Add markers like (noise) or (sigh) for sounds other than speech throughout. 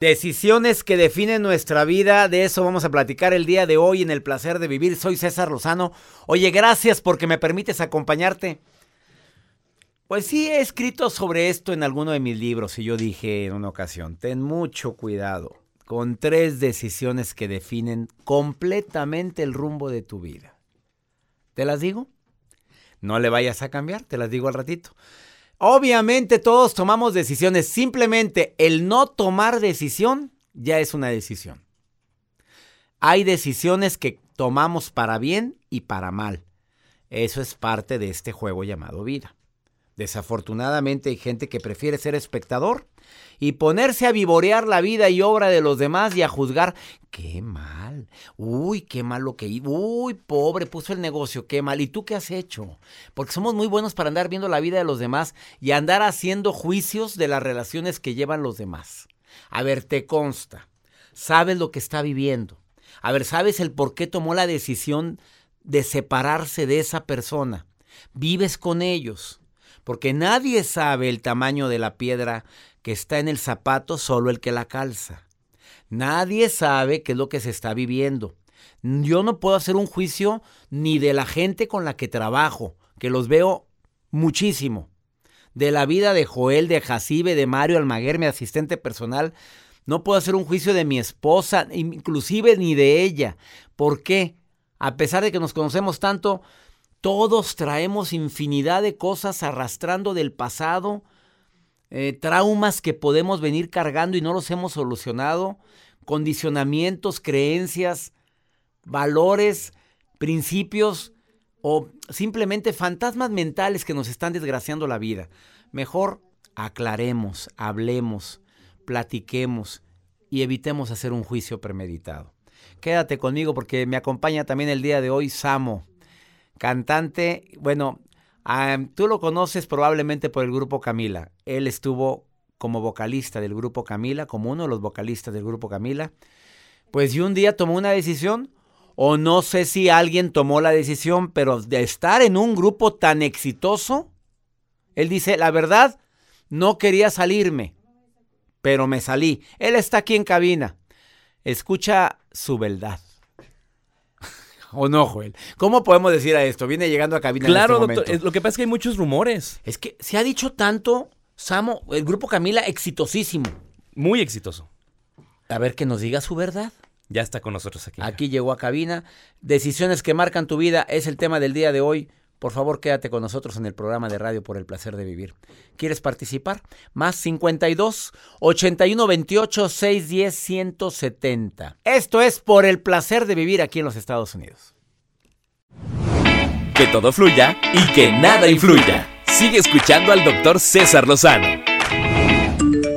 Decisiones que definen nuestra vida, de eso vamos a platicar el día de hoy en el placer de vivir. Soy César Lozano. Oye, gracias porque me permites acompañarte. Pues sí, he escrito sobre esto en alguno de mis libros y yo dije en una ocasión, ten mucho cuidado con tres decisiones que definen completamente el rumbo de tu vida. ¿Te las digo? No le vayas a cambiar, te las digo al ratito. Obviamente todos tomamos decisiones, simplemente el no tomar decisión ya es una decisión. Hay decisiones que tomamos para bien y para mal. Eso es parte de este juego llamado vida. Desafortunadamente hay gente que prefiere ser espectador y ponerse a vivorear la vida y obra de los demás y a juzgar. ¡Qué mal! ¡Uy, qué mal lo que hizo! ¡Uy, pobre, puso el negocio! ¡Qué mal! ¿Y tú qué has hecho? Porque somos muy buenos para andar viendo la vida de los demás y andar haciendo juicios de las relaciones que llevan los demás. A ver, te consta. Sabes lo que está viviendo. A ver, sabes el por qué tomó la decisión de separarse de esa persona. Vives con ellos porque nadie sabe el tamaño de la piedra que está en el zapato, solo el que la calza. Nadie sabe qué es lo que se está viviendo. Yo no puedo hacer un juicio ni de la gente con la que trabajo, que los veo muchísimo. De la vida de Joel, de Jacibe, de Mario Almaguer, mi asistente personal. No puedo hacer un juicio de mi esposa, inclusive ni de ella. ¿Por qué? A pesar de que nos conocemos tanto, todos traemos infinidad de cosas arrastrando del pasado, eh, traumas que podemos venir cargando y no los hemos solucionado, condicionamientos, creencias, valores, principios o simplemente fantasmas mentales que nos están desgraciando la vida. Mejor aclaremos, hablemos, platiquemos y evitemos hacer un juicio premeditado. Quédate conmigo porque me acompaña también el día de hoy Samo cantante, bueno, tú lo conoces probablemente por el grupo Camila. Él estuvo como vocalista del grupo Camila, como uno de los vocalistas del grupo Camila. Pues y un día tomó una decisión, o no sé si alguien tomó la decisión, pero de estar en un grupo tan exitoso, él dice, la verdad, no quería salirme, pero me salí. Él está aquí en cabina. Escucha su verdad. ¿O no, Joel? ¿Cómo podemos decir a esto? Viene llegando a cabina. Claro, en este doctor. Lo que pasa es que hay muchos rumores. Es que se ha dicho tanto, Samo, el grupo Camila, exitosísimo. Muy exitoso. A ver que nos diga su verdad. Ya está con nosotros aquí. Aquí llegó a cabina. Decisiones que marcan tu vida es el tema del día de hoy. Por favor, quédate con nosotros en el programa de radio por el placer de vivir. ¿Quieres participar? Más 52 81 28 610 170. Esto es por el placer de vivir aquí en los Estados Unidos. Que todo fluya y que nada influya. Sigue escuchando al doctor César Lozano.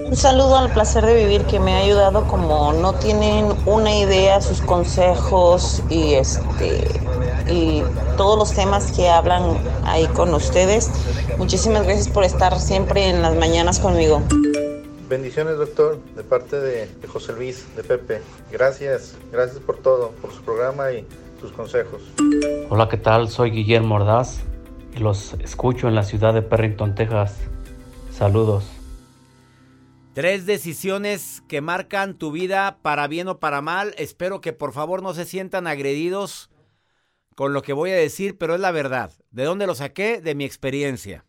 Un saludo al placer de vivir que me ha ayudado como no tienen una idea, sus consejos y este y todos los temas que hablan ahí con ustedes. Muchísimas gracias por estar siempre en las mañanas conmigo. Bendiciones, doctor, de parte de, José Luis, de Pepe. Gracias, gracias por todo, por su programa y sus consejos. Hola, ¿qué tal? Soy Guillermo Ordaz y los escucho en la ciudad de Perrington, Texas. Saludos. Tres decisiones que marcan tu vida para bien o para mal. Espero que por favor no se sientan agredidos con lo que voy a decir, pero es la verdad. ¿De dónde lo saqué? De mi experiencia.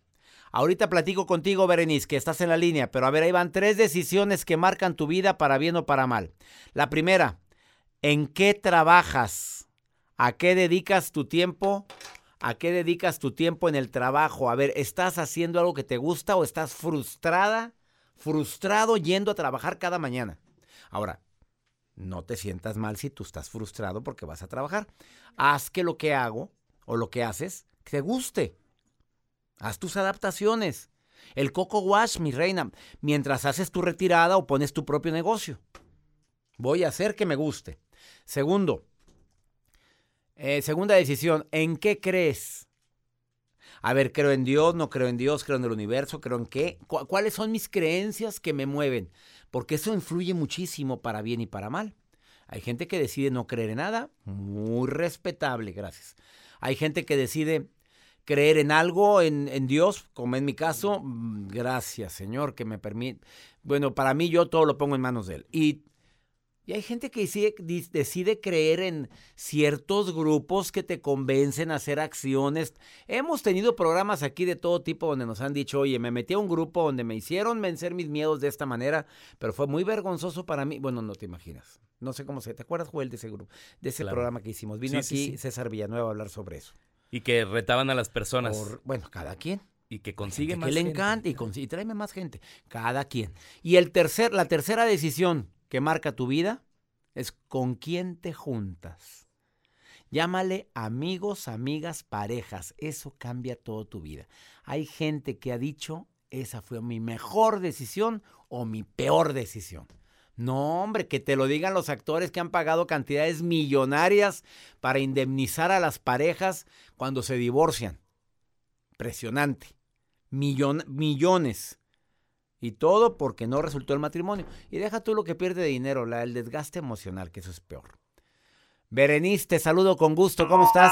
Ahorita platico contigo, Berenice, que estás en la línea, pero a ver, ahí van tres decisiones que marcan tu vida para bien o para mal. La primera, ¿en qué trabajas? ¿A qué dedicas tu tiempo? ¿A qué dedicas tu tiempo en el trabajo? A ver, ¿estás haciendo algo que te gusta o estás frustrada? frustrado yendo a trabajar cada mañana. Ahora, no te sientas mal si tú estás frustrado porque vas a trabajar. Haz que lo que hago o lo que haces te guste. Haz tus adaptaciones. El coco wash, mi reina, mientras haces tu retirada o pones tu propio negocio. Voy a hacer que me guste. Segundo, eh, segunda decisión, ¿en qué crees? A ver, creo en Dios, no creo en Dios, creo en el universo, creo en qué. ¿Cuáles son mis creencias que me mueven? Porque eso influye muchísimo para bien y para mal. Hay gente que decide no creer en nada, muy respetable, gracias. Hay gente que decide creer en algo, en, en Dios, como en mi caso, mm, gracias Señor que me permite. Bueno, para mí yo todo lo pongo en manos de Él. Y, y hay gente que decide, decide creer en ciertos grupos que te convencen a hacer acciones. Hemos tenido programas aquí de todo tipo donde nos han dicho, oye, me metí a un grupo donde me hicieron vencer mis miedos de esta manera, pero fue muy vergonzoso para mí. Bueno, no te imaginas. No sé cómo se. ¿Te acuerdas, Joel, de ese grupo, de ese Claro. programa que hicimos? Vino Sí, aquí sí. César Villanueva a hablar sobre eso. Y que retaban a las personas. Por- bueno, cada quien. y que consigue que más le gente. encanta y, y tráeme más gente. Cada quien. Y el tercer, la tercera decisión que marca tu vida es con quién te juntas. Llámale amigos, amigas, parejas. Eso cambia toda tu vida. Hay gente que ha dicho, esa fue mi mejor decisión o mi peor decisión. No, hombre, que te lo digan los actores que han pagado cantidades millonarias para indemnizar a las parejas cuando se divorcian. Impresionante. Millon- millones. Y todo porque no resultó el matrimonio. Y deja tú lo que pierde de dinero, la, el desgaste emocional, que eso es peor. Berenice, te saludo con gusto. ¿Cómo estás?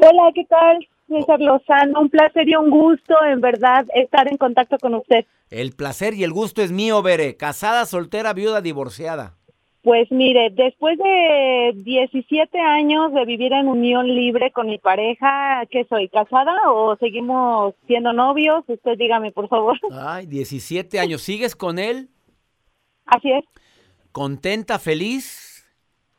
Hola, ¿qué tal? César Lozano, un placer y un gusto, en verdad, estar en contacto con usted. El placer y el gusto es mío, Bere. Casada, soltera, viuda, divorciada. Pues mire, después de 17 años de vivir en unión libre con mi pareja, ¿qué soy? ¿Casada o seguimos siendo novios? Usted dígame, por favor. (laughs) Ay, 17 años. ¿Sigues con él? Así es. ¿Contenta, feliz?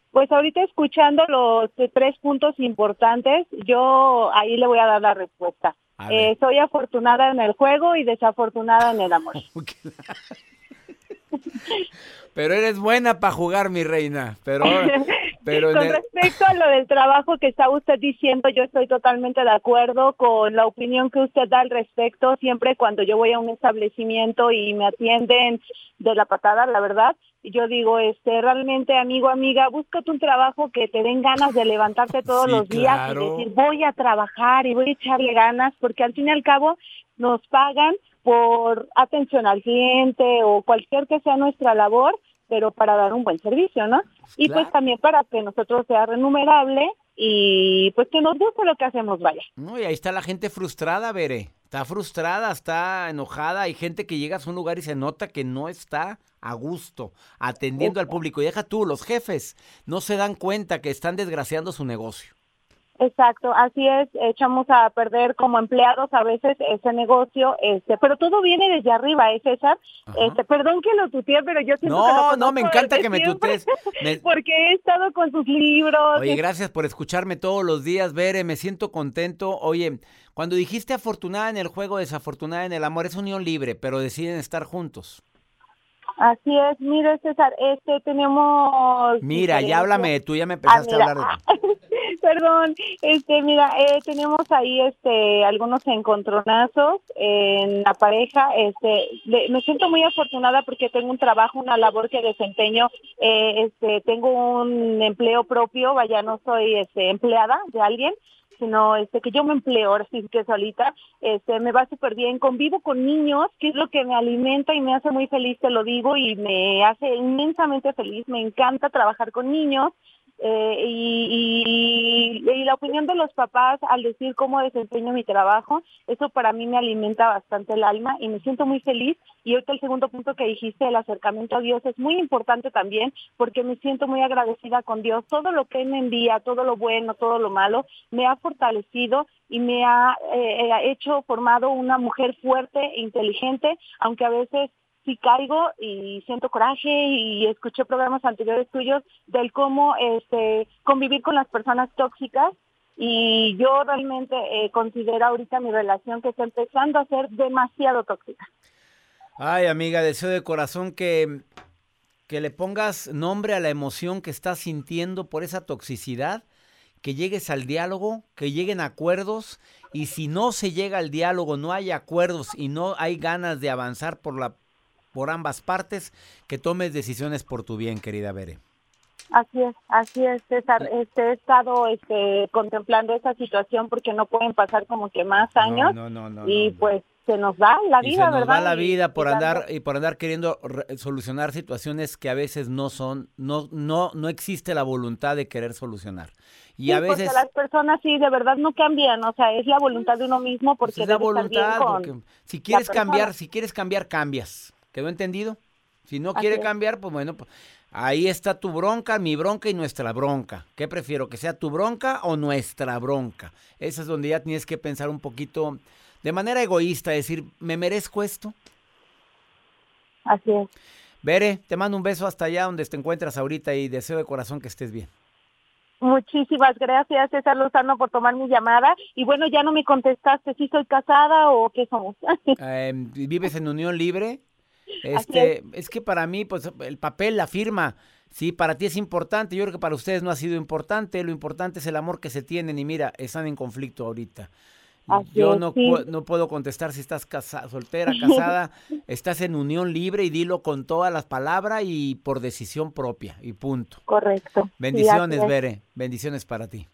Pues ahorita escuchando los tres puntos importantes, yo ahí le voy a dar la respuesta. Eh, soy afortunada en el juego y desafortunada en el amor. (laughs) Pero eres buena para jugar, mi reina. Pero, (laughs) pero con el- respecto a lo del trabajo que está usted diciendo, yo estoy totalmente de acuerdo con la opinión que usted da al respecto. Siempre cuando yo voy a un establecimiento y me atienden de la patada, la verdad, yo digo, este, realmente, amigo, amiga, búscate un trabajo que te den ganas de levantarte (laughs) todos Sí, los días claro. y decir, voy a trabajar y voy a echarle ganas, porque al fin y al cabo nos pagan por atención al cliente o cualquier que sea nuestra labor, pero para dar un buen servicio, ¿no? Y Claro. pues también para que nosotros sea remunerable y pues que nos guste lo que hacemos, vaya. No, y ahí está la gente frustrada, Bere. Está frustrada, está enojada. Hay gente que llega a un lugar y se nota que no está a gusto atendiendo al público. Y deja tú, los jefes no se dan cuenta que están desgraciando su negocio. Exacto, así es, echamos a perder como empleados a veces ese negocio, este, pero todo viene desde arriba, ¿eh, César? Ajá. Este, perdón que lo tuteé, pero yo siento que lo No, no, me encanta que me tutees. (laughs) Me- Porque he estado con sus libros. Oye, gracias por escucharme todos los días, Bere. Me siento contento. Oye, cuando dijiste afortunada en el juego, desafortunada en el amor, es unión libre, pero deciden estar juntos. Así es, mire César, este tenemos... Mira, ya háblame de tú, ya me Ah, empezaste a hablar de (laughs) (laughs) Perdón, este, mira, eh, tenemos ahí, este, algunos encontronazos en la pareja. Este, me siento muy afortunada porque tengo un trabajo, una labor que desempeño. eh, este, tengo un empleo propio, vaya, no soy, este, empleada de alguien sino este que yo me empleo ahora sí que solita, este me va súper bien, convivo con niños, que es lo que me alimenta y me hace muy feliz, te lo digo, y me hace inmensamente feliz, me encanta trabajar con niños, eh, y, la opinión de los papás al decir cómo desempeño mi trabajo, eso para mí me alimenta bastante el alma y me siento muy feliz. Y ahorita el segundo punto que dijiste, el acercamiento a Dios, es muy importante también porque me siento muy agradecida con Dios. Todo lo que Él me envía, todo lo bueno, todo lo malo, me ha fortalecido y me ha eh, eh, hecho formado una mujer fuerte e inteligente, aunque a veces sí caigo y siento coraje y escuché programas anteriores tuyos del cómo este convivir con las personas tóxicas y yo realmente eh, considero ahorita mi relación que está empezando a ser demasiado tóxica. Ay, amiga, deseo de corazón que, que le pongas nombre a la emoción que estás sintiendo por esa toxicidad, que llegues al diálogo, que lleguen acuerdos y si no se llega al diálogo, no hay acuerdos y no hay ganas de avanzar por la por ambas partes, que tomes decisiones por tu bien, querida Bere. Así es, así es, César. Este, he estado este, contemplando esa situación porque no pueden pasar como que más años No, no, no, y pues se nos va la y vida, se nos ¿verdad? va la vida por y andar y por andar queriendo solucionar situaciones que a veces no son, no, no, no existe la voluntad de querer solucionar. Y Sí, a veces porque las personas sí de verdad no cambian, o sea, es la voluntad de uno mismo porque pues, es la bien voluntad, con- porque si quieres cambiar, si quieres cambiar, cambias. ¿Quedó entendido? Si no quiere cambiar, pues bueno, pues, ahí está tu bronca, mi bronca y nuestra bronca. ¿Qué prefiero? ¿Que sea tu bronca o nuestra bronca? Esa es donde ya tienes que pensar un poquito de manera egoísta, decir, ¿me merezco esto? Así es. Bere, te mando un beso hasta allá donde te encuentras ahorita y deseo de corazón que estés bien. Muchísimas gracias, César Lozano, por tomar mi llamada. Y bueno, ya no me contestaste si soy casada o qué somos. (laughs) Eh, ¿Vives en unión libre? Este, es que para mí, pues, el papel, la firma, sí, para ti es importante. Yo creo que para ustedes no ha sido importante. Lo importante es el amor que se tienen y mira, están en conflicto ahorita. Así Yo es, no, sí. no puedo contestar si estás casa- soltera, casada, (laughs) estás en unión libre y dilo con todas las palabras y por decisión propia y punto. Correcto. Bendiciones. Bere, bendiciones para ti.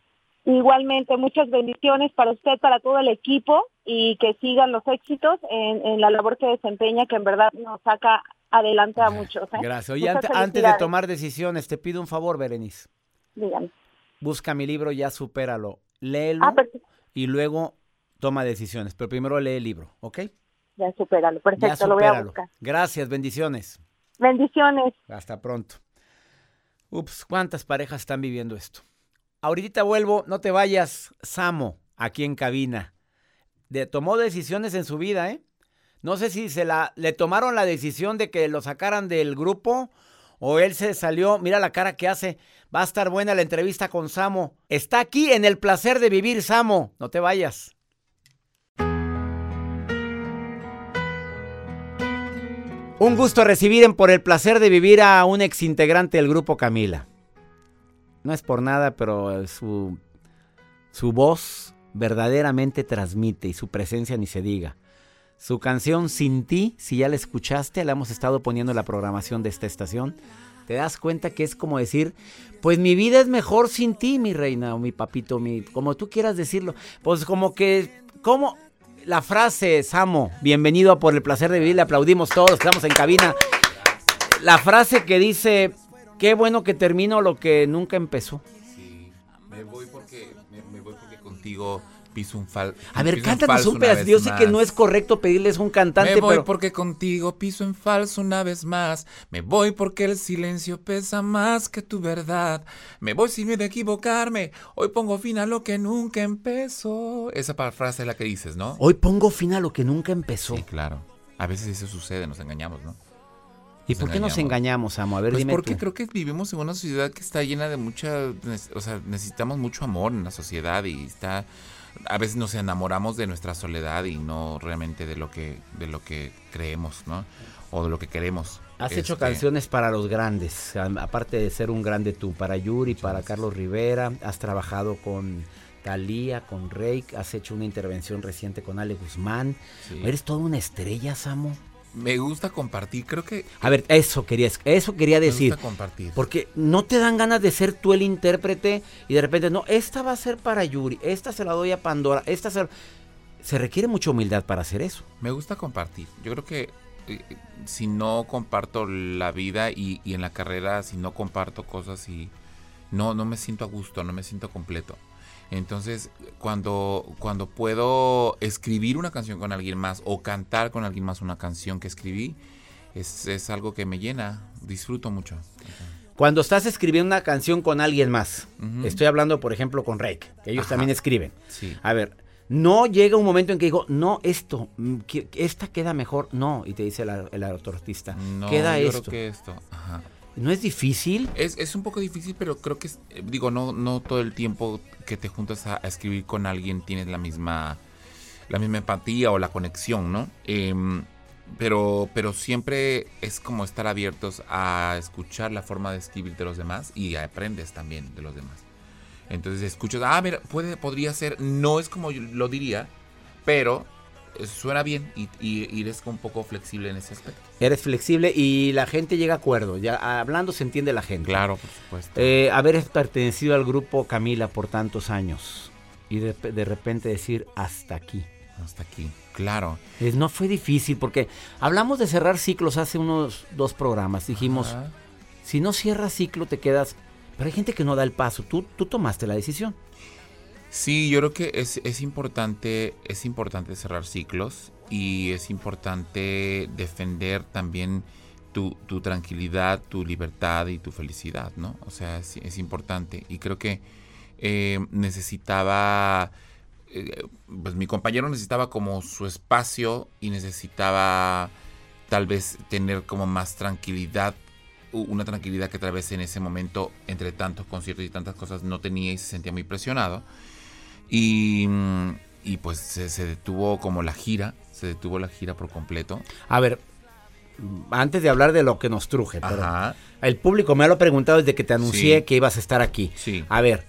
Igualmente, muchas bendiciones para usted, para todo el equipo y que sigan los éxitos en, en la labor que desempeña, que en verdad nos saca adelante a muchos. ¿eh? Gracias. Oye, antes de tomar decisiones, te pido un favor, Berenice. Dígame. Busca mi libro, ya supéralo. Léelo Ah, y luego toma decisiones. Pero primero lee el libro, ¿ok? Ya supéralo. ya Perfecto, lo voy a buscar. Gracias, bendiciones. Bendiciones. Hasta pronto. Ups, ¿cuántas parejas están viviendo esto? Ahorita vuelvo, no te vayas, Samo, aquí en cabina. De, tomó decisiones en su vida, ¿eh? No sé si se la, le tomaron la decisión de que lo sacaran del grupo o él se salió. Mira la cara que hace. Va a estar buena la entrevista con Samo. Está aquí en el placer de vivir, Samo. No te vayas. Un gusto recibir en Por el placer de vivir a un exintegrante del grupo Camila. No es por nada, pero su, su voz verdaderamente transmite y su presencia ni se diga. Su canción Sin ti, si ya la escuchaste, la hemos estado poniendo en la programación de esta estación. Te das cuenta que es como decir, pues mi vida es mejor sin ti, mi reina o mi papito, mi, como tú quieras decirlo. Pues como que, como la frase, Samo, bienvenido Por el placer de vivir, le aplaudimos todos, estamos en cabina. La frase que dice, qué bueno que termino lo que nunca empezó. Sí, me voy porque contigo piso un fal. A ver, cántanos falso un una pedacito. Yo sé que no es correcto pedirles un cantante, Me voy pero... porque contigo piso en falso una vez más. Me voy porque el silencio pesa más que tu verdad. Me voy sin miedo a equivocarme. Hoy pongo fin a lo que nunca empezó. Esa frase es la que dices, ¿no? Hoy pongo fin a lo que nunca empezó. Sí, claro. A veces eso sucede, nos engañamos, ¿no? ¿Y por qué nos engañamos. Amo? A ver, Pues dime porque tú. creo que vivimos en una sociedad que está llena de mucha, o sea, necesitamos mucho amor en la sociedad y está, a veces nos enamoramos de nuestra soledad y no realmente de lo que, de lo que creemos, ¿no? O de lo que queremos. Has hecho Este, canciones para los grandes, aparte de ser un grande tú, para Yuri, para Carlos Rivera, has trabajado con Talía, con Rake, has hecho una intervención reciente con Ale Guzmán. sí. Eres toda una estrella, Samo. Me gusta compartir, creo que A ver, eso quería, eso quería me decir. gusta compartir. Porque no te dan ganas de ser tú el intérprete y de repente, no, esta va a ser para Yuri, esta se la doy a Pandora, esta se... Se requiere mucha humildad para hacer eso. Me gusta compartir. Yo creo que eh, si no comparto la vida y, y en la carrera, si no comparto cosas y no, no me siento a gusto, no me siento completo. Entonces, cuando, cuando puedo escribir una canción con alguien más o cantar con alguien más una canción que escribí, es, es algo que me llena, disfruto mucho. Cuando estás escribiendo una canción con alguien más, estoy hablando, por ejemplo, con Rake, que ellos Ajá. también escriben. Sí. A ver, no llega un momento en que digo, no, esto, mm, esta queda mejor, no, y te dice el, el artista, No, queda yo esto. creo que esto. Ajá. ¿No es difícil? Es, es un poco difícil, pero creo que, es- eh, digo, no, no todo el tiempo que te juntas a, escribir con alguien tienes la misma, la misma empatía o la conexión, ¿no? Em, pero, pero siempre es como estar abiertos a escuchar la forma de escribir de los demás y aprendes también de los demás. Entonces escuchas, ah, mira, puede, podría ser, no es como yo lo diría, pero suena bien y, y, y eres un poco flexible en ese aspecto. Eres flexible y la gente llega a acuerdo, ya hablando se entiende la gente. Claro, por supuesto. Eh, haber pertenecido al grupo Camila por tantos años y de, de repente decir hasta aquí. Hasta aquí, claro. Es- no fue difícil porque hablamos de cerrar ciclos hace unos dos programas. Dijimos, Ajá. si no cierras ciclo te quedas... Pero hay gente que no da el paso. Tú, tú tomaste la decisión. Sí, yo creo que es, es importante, es importante cerrar ciclos y es importante defender también tu, tu tranquilidad, tu libertad y tu felicidad, ¿no? O sea, es, importante. Y creo que eh, necesitaba, eh, pues mi compañero necesitaba como su espacio y necesitaba tal vez tener como más tranquilidad una tranquilidad que tal vez en ese momento, entre tantos conciertos y tantas cosas, no tenía y se sentía muy presionado. Y, y pues se, se detuvo como la gira, se detuvo la gira por completo. A ver, antes de hablar de lo que nos truje, pero el público me lo ha preguntado desde que te anuncié Sí. que ibas a estar aquí. sí. A ver,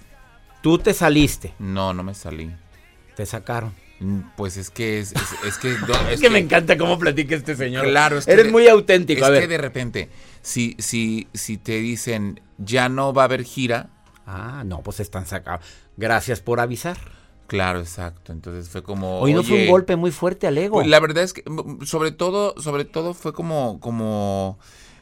tú te saliste, No, no me salí. te sacaron. Mm, Pues es que es, es, es que... (laughs) no, Es, que, me encanta cómo platica este señor. Claro, es que Eres de- muy auténtico. Es a ver. que de repente, si, si, si te dicen ya no va a haber gira, Ah, no, pues están sacados. Gracias por avisar. claro, exacto. Entonces fue como... Hoy no fue un "Oye, golpe muy fuerte al ego. Pues la verdad es que sobre todo, sobre todo fue como, como,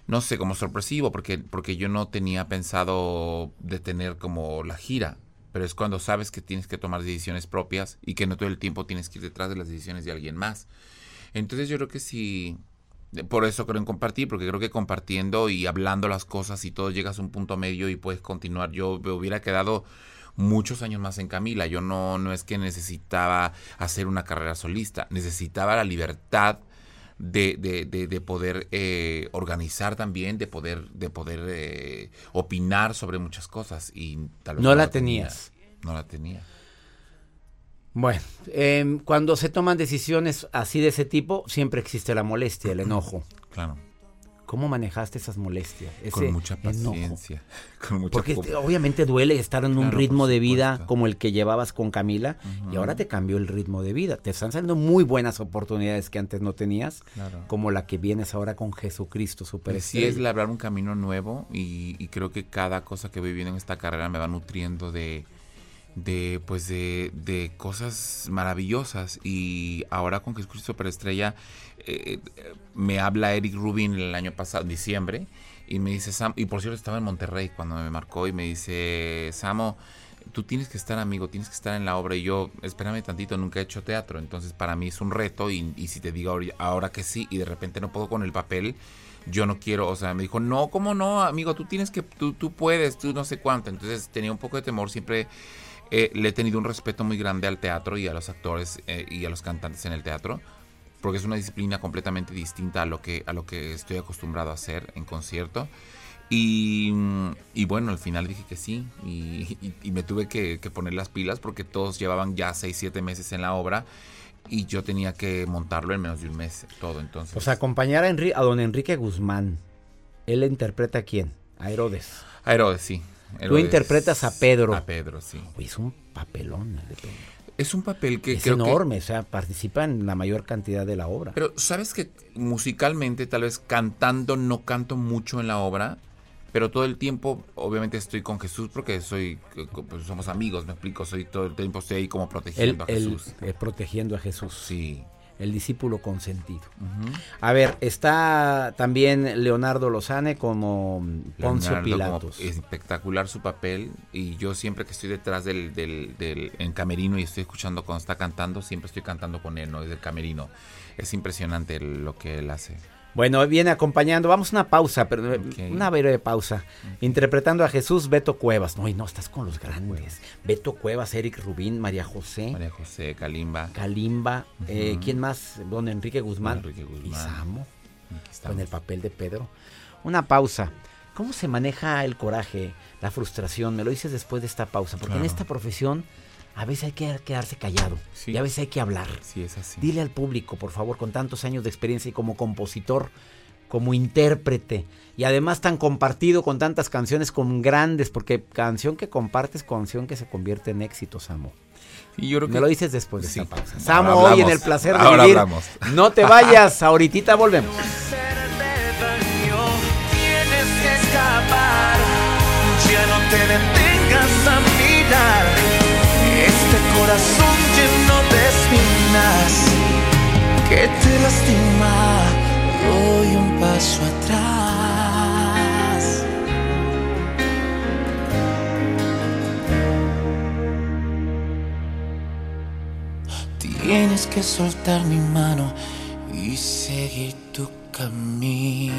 no sé, como sorpresivo, porque, porque yo no tenía pensado detener como la gira. Pero es cuando sabes que tienes que tomar decisiones propias y que no todo el tiempo tienes que ir detrás de las decisiones de alguien más. Entonces yo creo que sí, por eso creo en compartir, porque creo que compartiendo y hablando las cosas y todo llegas a un punto medio y puedes continuar. Yo me hubiera quedado muchos años más en Camila. Yo no, no es que necesitaba hacer una carrera solista, necesitaba la libertad de, de, de, de poder eh, organizar también, de poder, de poder eh, opinar sobre muchas cosas. Y tal vez No la tenía. tenías. No la tenía. Bueno, em, cuando se toman decisiones así de ese tipo, siempre existe la molestia, el enojo. Claro. ¿Cómo manejaste esas molestias? Con mucha paciencia. (laughs) Con mucha Porque este, obviamente duele estar en un ritmo de vida como el que llevabas con Camila y ahora te cambió el ritmo de vida. Te están saliendo muy buenas oportunidades que antes no tenías, Claro. como la que vienes ahora con Jesucristo Pues Super sí es labrar un camino nuevo y, y creo que cada cosa que voy viviendo en esta carrera me va nutriendo de, de pues de, de cosas maravillosas y ahora con Jesucristo Superestrella eh, eh, me habla Eric Rubin el año pasado, diciembre, y me dice Sam, y por cierto estaba en Monterrey cuando me marcó y me dice Samo, tú tienes que estar amigo, tienes que estar en la obra y yo, espérame tantito, nunca he hecho teatro, entonces para mí es un reto y, y si te digo ahora que sí y de repente no puedo con el papel, yo no quiero, o sea, me dijo, no, ¿cómo no, amigo? Tú tienes que, tú, tú puedes, tú no sé cuánto. Entonces tenía un poco de temor, siempre eh, le he tenido un respeto muy grande al teatro y a los actores eh, y a los cantantes en el teatro, porque es una disciplina completamente distinta a lo que, a lo que estoy acostumbrado a hacer en concierto. Y, y bueno, al final dije que sí y, y- y me tuve que, que poner las pilas porque todos llevaban ya 6, 7 meses en la obra y yo tenía que montarlo en menos de un mes, todo. Entonces, O sea, acompañar a, Enri- a don Enrique Guzmán. Él interpreta a quién? A Herodes. a Herodes, sí. Tú interpretas a Pedro. A Pedro, sí. Es un papelón el de Pedro. Es un papel que es creo que- enorme, o sea, participa en la mayor cantidad de la obra. Pero sabes que musicalmente, tal vez cantando, no canto mucho en la obra, pero todo el tiempo, obviamente estoy con Jesús porque soy, pues, somos amigos, me explico, soy todo el tiempo estoy ahí como protegiendo a Jesús. eh, protegiendo a Jesús. Sí. El discípulo consentido. A ver, está también Leonardo Lozane como Poncio Leonardo, como Pilatos. espectacular su papel y yo siempre que estoy detrás del, del, del- en camerino y estoy escuchando cuando está cantando, siempre estoy cantando con él, ¿no? Desde el camerino. Es impresionante lo que él hace. Bueno, viene acompañando. Vamos a una pausa, pero eh, una breve pausa. Interpretando a Jesús, Beto Cuevas. No, y no, estás con los grandes. Beto Cuevas, Eric Rubín, María José, María José, Kalimba. Kalimba. eh. ¿Quién más? Don Enrique Guzmán. Enrique Guzmán. Y Samo, con el papel de Pedro. Una pausa. ¿Cómo se maneja el coraje, la frustración? Me lo dices después de esta pausa, porque en esta profesión a veces hay que quedarse callado Sí. y a veces hay que hablar. Sí, es así. Dile al público, por favor, con tantos años de experiencia y como compositor, como intérprete, y además tan compartido con tantas canciones con grandes, porque canción que compartes, canción que se convierte en éxito, Samo. Y yo creo Me que lo dices después de Sí. esta pausa. Ahora Samo, hoy en el placer de Ahora vivir. hablamos. No te (laughs) vayas, ahorita volvemos. Corazón lleno de espinas que te lastima, doy un paso atrás. Tienes que soltar mi mano y seguir tu camino.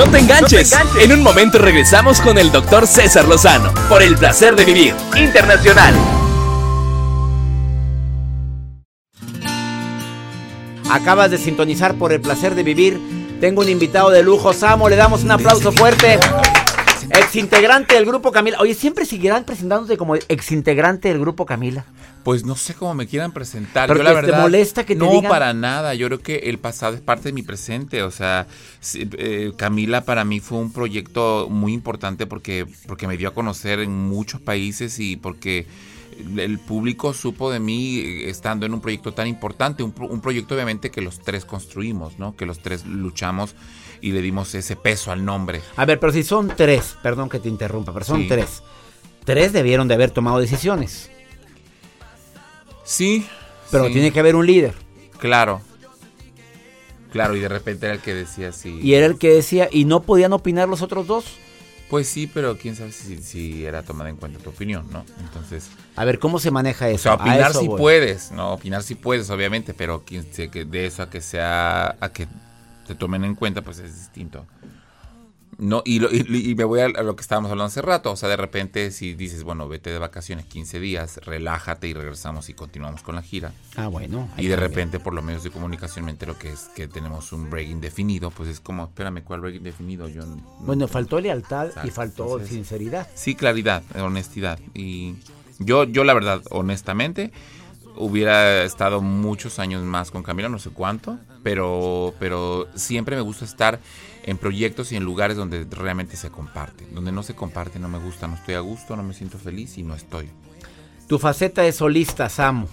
No te enganches. En un momento regresamos con el doctor César Lozano por el placer de vivir internacional. Acabas de sintonizar por el placer de vivir. Tengo un invitado de lujo, Samo. Le damos un aplauso fuerte. Exintegrante del grupo Camila. Oye, ¿siempre seguirán presentándose como exintegrante del grupo Camila? Pues no sé cómo me quieran presentar. Pero Yo la que te verdad molesta que te no digan- para nada. Yo creo que el pasado es parte de mi presente. O sea, eh, Camila para mí fue un proyecto muy importante porque porque me dio a conocer en muchos países y porque el público supo de mí eh, estando en un proyecto tan importante, un, un proyecto obviamente que los tres construimos, ¿no? Que los tres luchamos y le dimos ese peso al nombre. A ver, pero si son tres, perdón que te interrumpa, pero son Sí. tres. Tres debieron de haber tomado decisiones. Sí. Pero sí, tiene que haber un líder. Claro. Claro, y de repente era el que decía así. Y era el que decía, y no podían opinar los otros dos. Pues sí, pero quién sabe si, si era tomada en cuenta tu opinión, ¿no? Entonces, A ver, ¿cómo se maneja o eso? sea, A opinar si puedes, ¿no? Opinar si puedes, obviamente, pero quién sé que de eso a que sea, a que te tomen en cuenta, pues es distinto. No, y, lo- y- y me voy a, lo que estábamos hablando hace rato, o sea, de repente si dices, bueno, vete de vacaciones 15 días, relájate y regresamos y continuamos con la gira. Ah, bueno. Y de repente por los medios de comunicación me entero que es que tenemos un break indefinido, pues es como, espérame, ¿cuál break indefinido? Yo no- Bueno, faltó lealtad y faltó entonces- sinceridad. Sí, claridad, honestidad. Y yo, yo la verdad, honestamente, hubiera estado muchos años más con Camila, no sé cuánto, pero, pero siempre me gusta estar en proyectos y en lugares donde realmente se comparte. Donde no se comparte, no me gusta, no estoy a gusto, no me siento feliz y no estoy. Tu faceta de solista, Samu.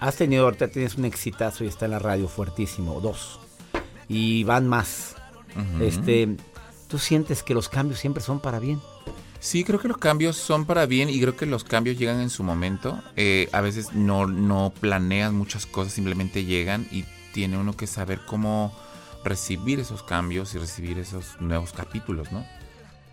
Has tenido, ahorita tienes un exitazo y está en la radio fuertísimo, dos. Y van más. Este, ¿tú sientes que los cambios siempre son para bien? Sí, creo que los cambios son para bien y creo que los cambios llegan en su momento. Eh, a veces no, no planeas muchas cosas, simplemente llegan y tiene uno que saber cómo recibir esos cambios y recibir esos nuevos capítulos, ¿no?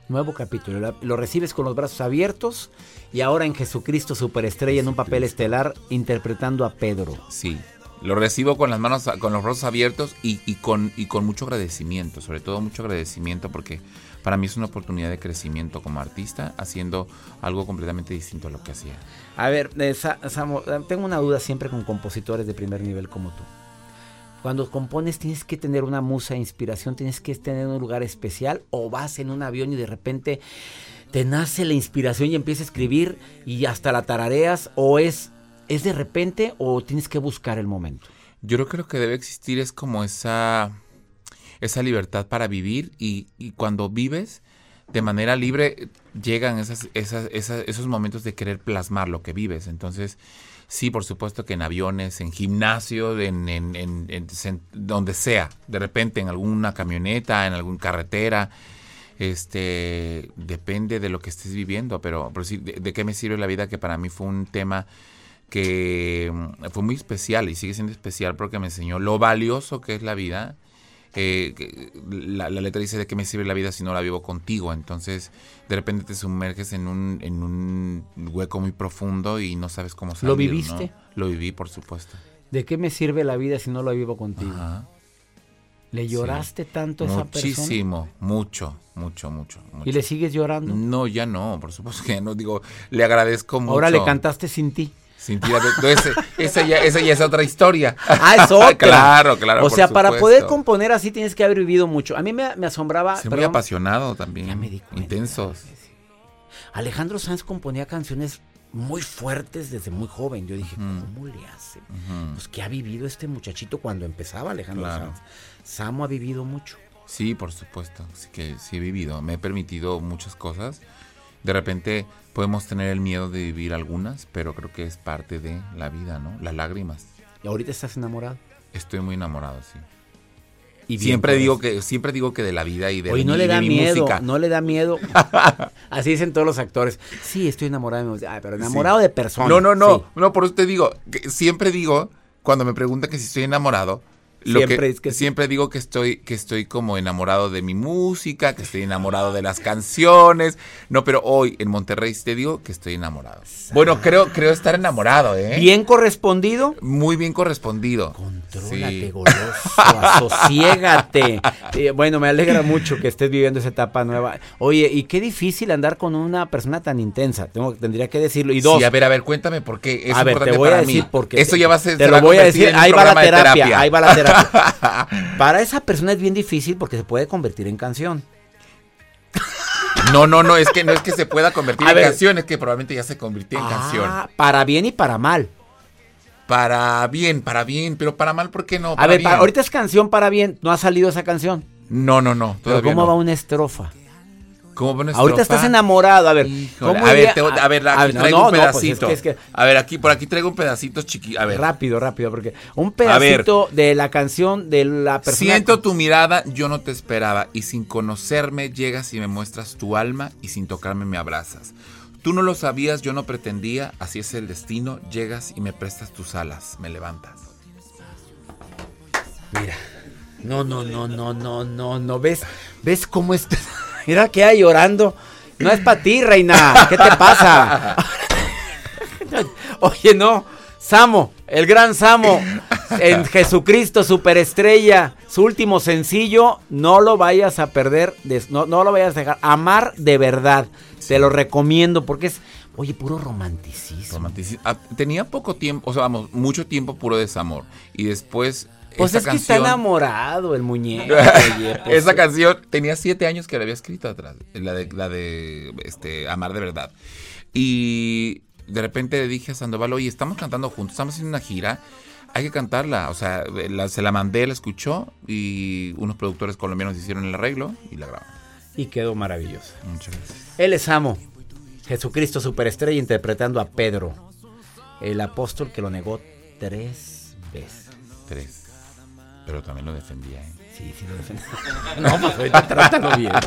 Nuevo capítulo. Lo recibes con los brazos abiertos y ahora en Jesucristo Superestrella en un papel estelar interpretando a Pedro. Sí. Lo recibo con las manos, con los brazos abiertos y, y con, y con mucho agradecimiento, sobre todo mucho agradecimiento porque para mí es una oportunidad de crecimiento como artista haciendo algo completamente distinto a lo que hacía. A ver, eh, eh, tengo una duda siempre con compositores de primer nivel como tú. Cuando compones tienes que tener una musa de inspiración, tienes que tener un lugar especial o vas en un avión y de repente te nace la inspiración y empiezas a escribir y hasta la tarareas o es es de repente o tienes que buscar el momento. Yo creo que lo que debe existir es como esa, esa libertad para vivir y, y cuando vives de manera libre llegan esas, esas, esas- esos momentos de querer plasmar lo que vives. Entonces, sí, por supuesto que en aviones, en gimnasio, en, en- en- donde sea, de repente en alguna camioneta, en alguna carretera, este depende de lo que estés viviendo, pero, pero sí, de, de qué me sirve la vida? Que para mí fue un tema que mm, fue muy especial y sigue siendo especial porque me enseñó lo valioso que es la vida. Eh, la, la letra dice de qué me sirve la vida si no la vivo contigo. Entonces, de repente te sumerges en un, en un hueco muy profundo y no sabes cómo salir. ¿Lo ¿no? viviste? Lo viví, por supuesto. ¿De qué me sirve la vida si no la vivo contigo? Ajá. ¿Le lloraste tanto a esa persona? Muchísimo, mucho, mucho, mucho, mucho. ¿Y le sigues llorando? No, ya no, por supuesto que no. Digo, le agradezco mucho. Ahora le cantaste sin ti. Entonces, esa, ya, esa ya es otra historia. Ah, es (laughs) otra. claro, claro. O sea, para poder componer así tienes que haber vivido mucho. A mí me, me asombraba. Ser muy apasionado también. Ya me di cuenta. Intensos. Alejandro Sanz componía canciones muy fuertes desde muy joven. Yo dije, Ujú. ¿cómo le hace? Ujú. Pues, ¿qué ha vivido este muchachito cuando empezaba Alejandro Claro. Sanz? Samo ha vivido mucho. Sí, por supuesto. Sí que sí he vivido. Me he permitido muchas cosas. De repente podemos tener el miedo de vivir algunas, pero creo que es parte de la vida, ¿no? Las lágrimas. Y ahorita estás enamorado. Estoy muy enamorado, sí. Y siempre digo que siempre digo que de la vida y de, mi- no le da mi miedo, música. no le da miedo. (laughs) Así dicen todos los actores. Sí, estoy enamorado de mi música. Ay, pero enamorado Sí. de personas. No, no, no, Sí. no, por eso te digo, que siempre digo, cuando me preguntan que si estoy enamorado, lo Siempre que, es que sí. siempre digo que estoy, que estoy como enamorado de mi música, que estoy enamorado de las canciones. No, pero hoy en Monterrey te digo que estoy enamorado. Bueno, creo, creo estar enamorado, ¿eh? Bien correspondido. Muy bien correspondido. Contrólate, Sí. goloso, asosiégate. (laughs) Eh, bueno, me alegra mucho que estés viviendo esa etapa nueva. Oye, y qué difícil andar con una persona tan intensa. Tengo, tendría que decirlo. Y dos, Sí, a ver, a ver, cuéntame por qué es a ver, te voy a decir porque Eso ya va a ser. Te se lo voy a decir, ahí va la terapia, ahí va la terapia. (laughs) Para esa persona es bien difícil porque se puede convertir en canción. No, no, no, es que no es que se pueda convertir A en ver. canción, es que probablemente ya se convirtió en canción. Ah, para bien y para mal. Para bien, para bien, pero para mal, ¿por qué no? A Para ver, bien. para- ahorita es canción para bien, no ha salido esa canción. No, no, no, Pero todavía ¿cómo no. va una estrofa? ¿Cómo una Ahorita estás enamorado, a ver. Híjole, ¿cómo a ver, a ver, aquí a traigo no, un no, pues es pedacito. que- es que- A ver, aquí, por aquí traigo un pedacito chiqui. A ver. Rápido, rápido, porque un ver. pedacito de la canción de la persona. Siento tu mirada, yo no te esperaba, y sin conocerme llegas y me muestras tu alma, y sin tocarme me abrazas. Tú no lo sabías, yo no pretendía, así es el destino, llegas y me prestas tus alas, me levantas. Mira. No, no, no, no, no, no, no. ¿Ves? ¿Ves cómo está? Mira que hay llorando. No es para ti, reina. ¿Qué te pasa? (laughs) Oye, no. Samo, el gran Samo, en (laughs) Jesucristo, superestrella, su último sencillo, no lo vayas a perder, no, no lo vayas a dejar. Amar de verdad, te lo recomiendo porque es, oye, puro romanticismo. Romantici- ah, Tenía poco tiempo, o sea, vamos, mucho tiempo puro desamor. Y después. Pues es que está enamorado el muñeco. (laughs) oye, pues, Esa canción tenía siete años que la había escrito atrás, la de, la de este, Amar de Verdad. Y de repente le dije a Sandoval, oye, estamos cantando juntos, estamos haciendo una gira, hay que cantarla. O sea, la- se la mandé, la escuchó y unos productores colombianos hicieron el arreglo y la grabaron. Y quedó maravilloso. Muchas gracias. Él es Amo, Jesucristo superestrella interpretando a Pedro, el apóstol que lo negó tres veces. Tres. Pero también lo defendía, ¿eh? Sí, sí lo defendía. (laughs) No, pues ahorita trátalo bien. (laughs)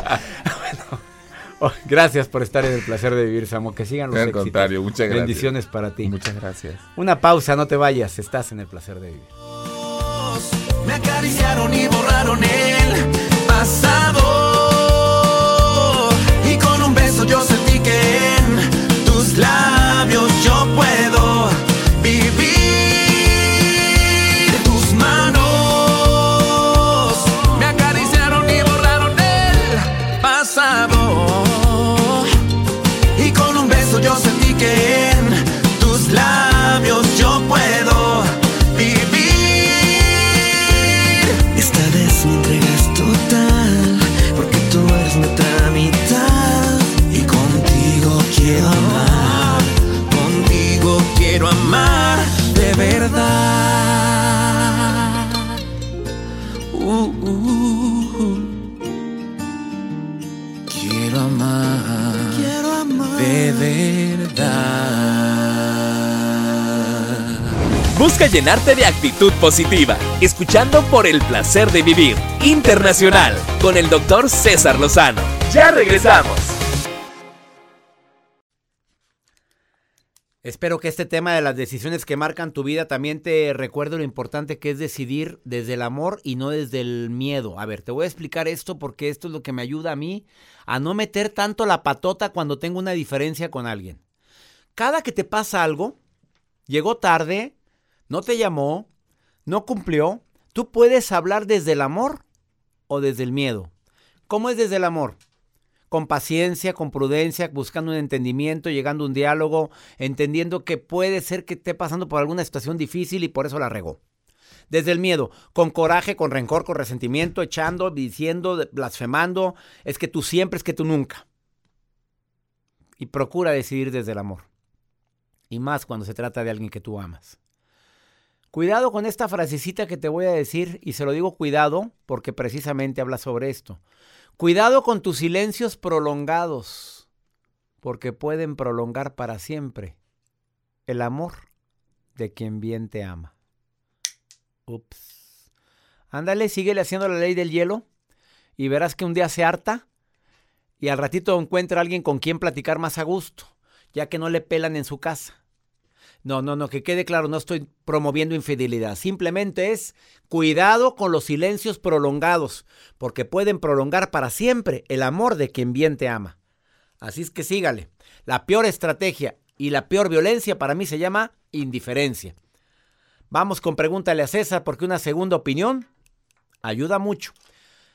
Bueno, oh, gracias por estar en el placer de vivir, Samo. Que sigan los Al éxitos. contrario, muchas gracias. Bendiciones para ti. Muchas gracias. Una pausa, no te vayas. Estás en el placer de vivir. Me acariciaron y borraron el pasado. Y con un beso yo sentí que en tus labios yo puedo llenarte de actitud positiva, escuchando por el placer de vivir internacional con el doctor César Lozano. Ya regresamos. Espero que este tema de las decisiones que marcan tu vida también te recuerde lo importante que es decidir desde el amor y no desde el miedo. A ver, te voy a explicar esto porque esto es lo que me ayuda a mí a no meter tanto la patota cuando tengo una diferencia con alguien. Cada que te pasa algo, llegó tarde, no te llamó, no cumplió, tú puedes hablar desde el amor o desde el miedo. ¿Cómo es desde el amor? con paciencia, con prudencia, buscando un entendimiento, llegando a un diálogo, entendiendo que puede ser que esté pasando por alguna situación difícil y por eso la regó. Desde el miedo, con coraje, con rencor, con resentimiento, echando, diciendo, blasfemando, es que tú siempre, es que tú nunca. Y procura decidir desde el amor. Y más cuando se trata de alguien que tú amas. Cuidado con esta frasecita que te voy a decir, y se lo digo cuidado porque precisamente habla sobre esto. Cuidado con tus silencios prolongados, porque pueden prolongar para siempre el amor de quien bien te ama. Ups. Ándale, síguele haciendo la ley del hielo y verás que un día se harta y al ratito encuentra a alguien con quien platicar más a gusto, ya que no le pelan en su casa. No, no, no, que quede claro, no estoy promoviendo infidelidad. Simplemente es cuidado con los silencios prolongados, porque pueden prolongar para siempre el amor de quien bien te ama. Así es que sígale. La peor estrategia y la peor violencia para mí se llama indiferencia. Vamos con pregúntale a César porque una segunda opinión ayuda mucho.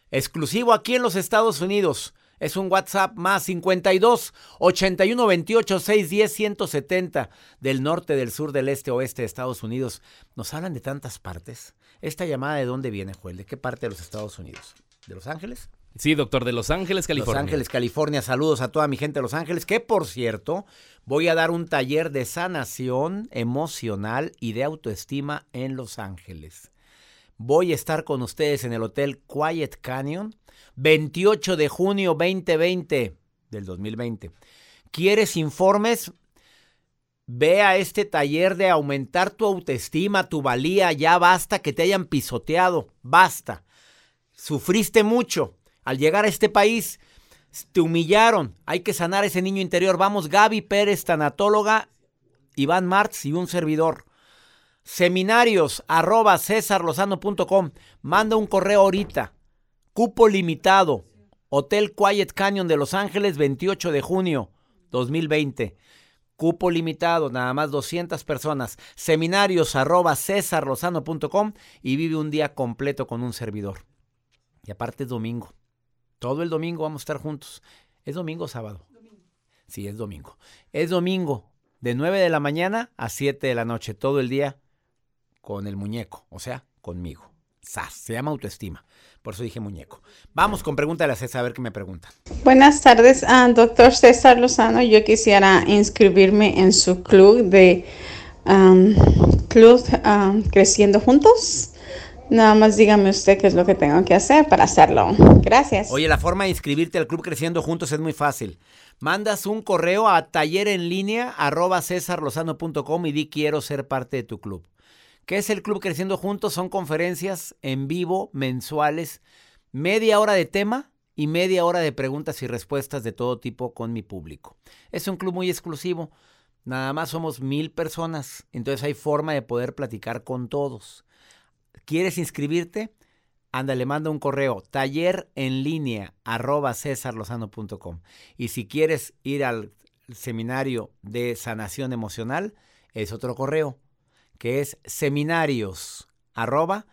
Exclusivo aquí en los Estados Unidos. Es un WhatsApp más 52 81 28 610 170 del norte, del sur, del este, oeste de Estados Unidos. Nos hablan de tantas partes. ¿Esta llamada de dónde viene, Joel? ¿De qué parte de los Estados Unidos? ¿De Los Ángeles? Sí, doctor, de Los Ángeles, California. Los Ángeles, California. Saludos a toda mi gente de Los Ángeles, que por cierto, voy a dar un taller de sanación emocional y de autoestima en Los Ángeles. Voy a estar con ustedes en el Hotel Quiet Canyon 28 de junio 2020 del 2020. ¿Quieres informes? Ve a este taller de aumentar tu autoestima, tu valía. Ya basta que te hayan pisoteado. Basta. Sufriste mucho. Al llegar a este país, te humillaron. Hay que sanar ese niño interior. Vamos, Gaby Pérez, tanatóloga, Iván Martz y un servidor. Seminarios arroba cesarlozano.com. Manda un correo ahorita. Cupo limitado. Hotel Quiet Canyon de Los Ángeles, 28 de junio 2020. Cupo limitado, nada más 200 personas. Seminarios arroba cesarlozano.com y vive un día completo con un servidor. Y aparte es domingo. Todo el domingo vamos a estar juntos. ¿Es domingo o sábado? Sí, es domingo. Es domingo, de 9 de la mañana a 7 de la noche, todo el día con el muñeco, o sea, conmigo. SAS, se llama autoestima. Por eso dije muñeco. Vamos con pregúntale a César a ver qué me pregunta. Buenas tardes, ah, doctor César Lozano. Yo quisiera inscribirme en su club de um, Club Creciendo Juntos. Nada más dígame usted qué es lo que tengo que hacer para hacerlo. Gracias. Oye, la forma de inscribirte al Club Creciendo Juntos es muy fácil. Mandas un correo a taller en línea arroba cesarlozano.com y di quiero ser parte de tu club. ¿Qué es el Club Creciendo Juntos? Son conferencias en vivo mensuales, media hora de tema y media hora de preguntas y respuestas de todo tipo con mi público. Es un club muy exclusivo. Nada más somos mil personas, entonces hay forma de poder platicar con todos. ¿Quieres inscribirte? Ándale, manda un correo, taller en línea, arroba cesarlozano.com. Y si quieres ir al seminario de sanación emocional, es otro correo, que es seminarios, arroba.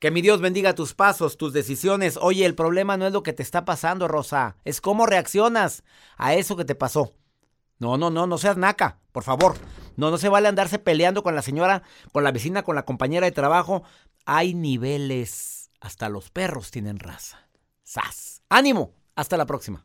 Que mi Dios bendiga tus pasos, tus decisiones. Oye, el problema no es lo que te está pasando, Rosa, es cómo reaccionas a eso que te pasó. No, no, no, no seas naca, por favor. No, no se vale andarse peleando con la señora, con la vecina, con la compañera de trabajo. Hay niveles. Hasta los perros tienen raza. ¡Sas! ¡Ánimo! Hasta la próxima.